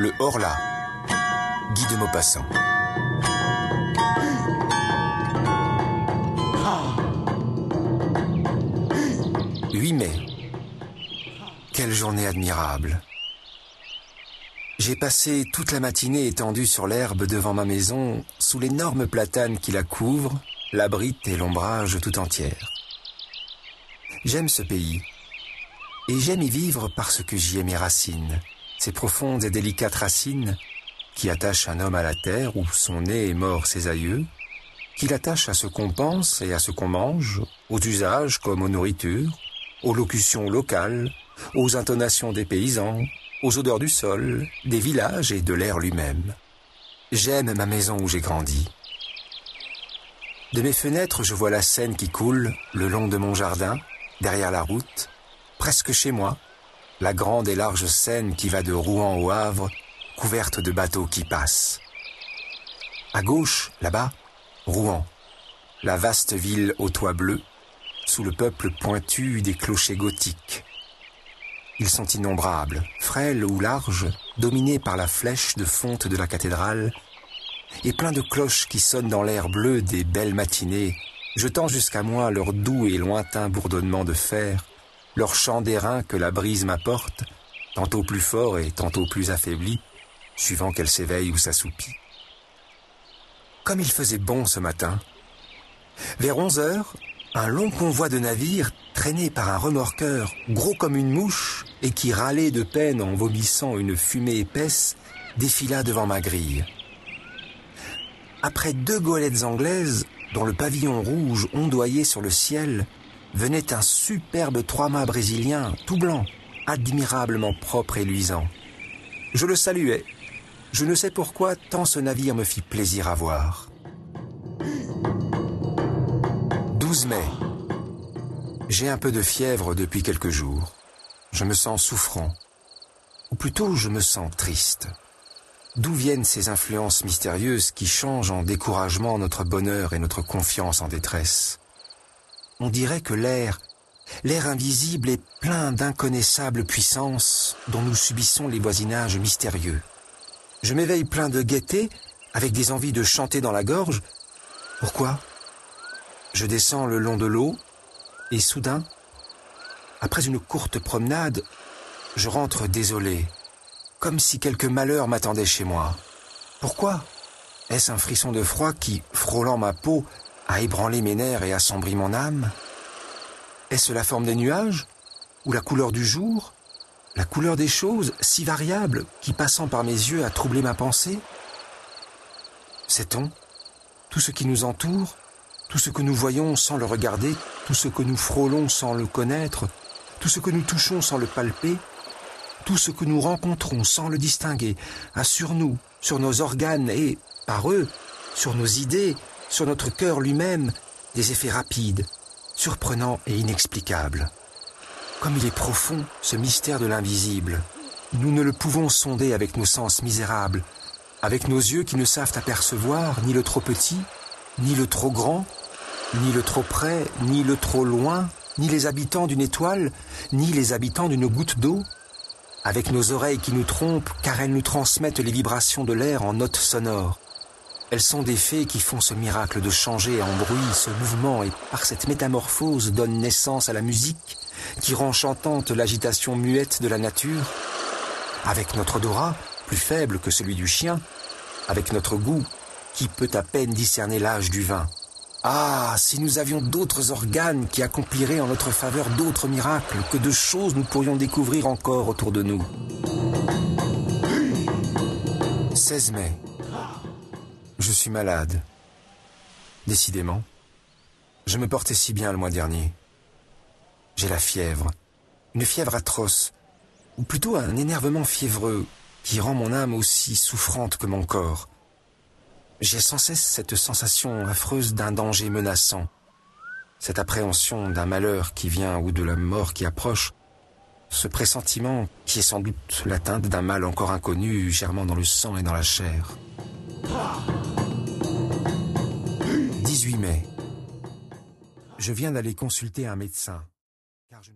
Le Horla. Guy de Maupassant. 8 mai. Quelle journée admirable. J'ai passé toute la matinée étendue sur l'herbe devant ma maison, sous l'énorme platane qui la couvre, l'abrite et l'ombrage tout entière. J'aime ce pays, et j'aime y vivre parce que j'y ai mes racines, ces profondes et délicates racines qui attachent un homme à la terre où sont nés et morts ses aïeux, qui l'attachent à ce qu'on pense et à ce qu'on mange, aux usages comme aux nourritures, aux locutions locales, aux intonations des paysans, aux odeurs du sol, des villages et de l'air lui-même. J'aime ma maison où j'ai grandi. De mes fenêtres, je vois la Seine qui coule le long de mon jardin, derrière la route, presque chez moi, la grande et large Seine qui va de Rouen au Havre, couverte de bateaux qui passent. À gauche, là-bas, Rouen, la vaste ville aux toits bleus, sous le peuple pointu des clochers gothiques. Ils sont innombrables, frêles ou larges, dominés par la flèche de fonte de la cathédrale, et pleins de cloches qui sonnent dans l'air bleu des belles matinées, jetant jusqu'à moi leur doux et lointain bourdonnement de fer, leur chant d'airain que la brise m'apporte, tantôt plus fort et tantôt plus affaibli, suivant qu'elle s'éveille ou s'assoupit. Comme il faisait bon ce matin, vers onze heures, un long convoi de navires, traîné par un remorqueur, gros comme une mouche, et qui râlait de peine en vomissant une fumée épaisse, défila devant ma grille. Après deux goélettes anglaises, dont le pavillon rouge ondoyait sur le ciel, venait un superbe trois-mâts brésilien, tout blanc, admirablement propre et luisant. Je le saluais. Je ne sais pourquoi tant ce navire me fit plaisir à voir. 12 mai. J'ai un peu de fièvre depuis quelques jours. Je me sens souffrant. Ou plutôt, je me sens triste. D'où viennent ces influences mystérieuses qui changent en découragement notre bonheur et notre confiance en détresse? On dirait que l'air, l'air invisible est plein d'inconnaissables puissances dont nous subissons les voisinages mystérieux. Je m'éveille plein de gaieté, avec des envies de chanter dans la gorge. Pourquoi? Je descends le long de l'eau, et soudain, après une courte promenade, je rentre désolé, comme si quelque malheur m'attendait chez moi. Pourquoi? Est-ce un frisson de froid qui, frôlant ma peau, a ébranlé mes nerfs et assombri mon âme? Est-ce la forme des nuages? Ou la couleur du jour? La couleur des choses, si variable, qui passant par mes yeux a troublé ma pensée? Sait-on Tout ce qui nous entoure tout ce que nous voyons sans le regarder, tout ce que nous frôlons sans le connaître, tout ce que nous touchons sans le palper, tout ce que nous rencontrons sans le distinguer, a sur nous, sur nos organes et, par eux, sur nos idées, sur notre cœur lui-même, des effets rapides, surprenants et inexplicables. Comme il est profond, ce mystère de l'invisible, nous ne le pouvons sonder avec nos sens misérables, avec nos yeux qui ne savent apercevoir ni le trop petit, ni le trop grand, ni le trop près, ni le trop loin, ni les habitants d'une étoile, ni les habitants d'une goutte d'eau, avec nos oreilles qui nous trompent car elles nous transmettent les vibrations de l'air en notes sonores. Elles sont des fées qui font ce miracle de changer en bruit ce mouvement et par cette métamorphose donnent naissance à la musique qui rend chantante l'agitation muette de la nature. Avec notre odorat, plus faible que celui du chien, avec notre goût, qui peut à peine discerner l'âge du vin. Ah, si nous avions d'autres organes qui accompliraient en notre faveur d'autres miracles, que de choses nous pourrions découvrir encore autour de nous. 16 mai. Je suis malade. Décidément. Je me portais si bien le mois dernier. J'ai la fièvre. Une fièvre atroce. Ou plutôt un énervement fiévreux qui rend mon âme aussi souffrante que mon corps. J'ai sans cesse cette sensation affreuse d'un danger menaçant, cette appréhension d'un malheur qui vient ou de la mort qui approche, ce pressentiment qui est sans doute l'atteinte d'un mal encore inconnu germant dans le sang et dans la chair. 18 mai. Je viens d'aller consulter un médecin.